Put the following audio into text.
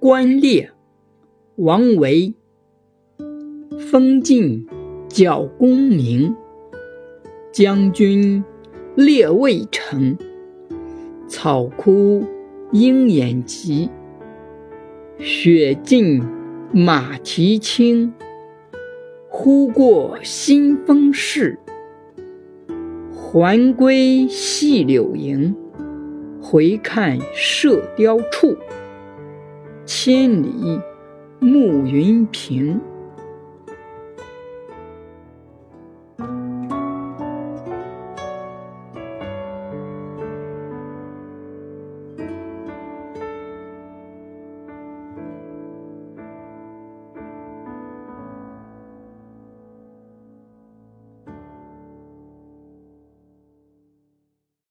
观猎，王维。风劲角弓鸣，将军猎渭城。草枯鹰眼疾，雪尽马蹄轻。忽过新丰市，还归细柳营。回看射雕处，千里暮云平。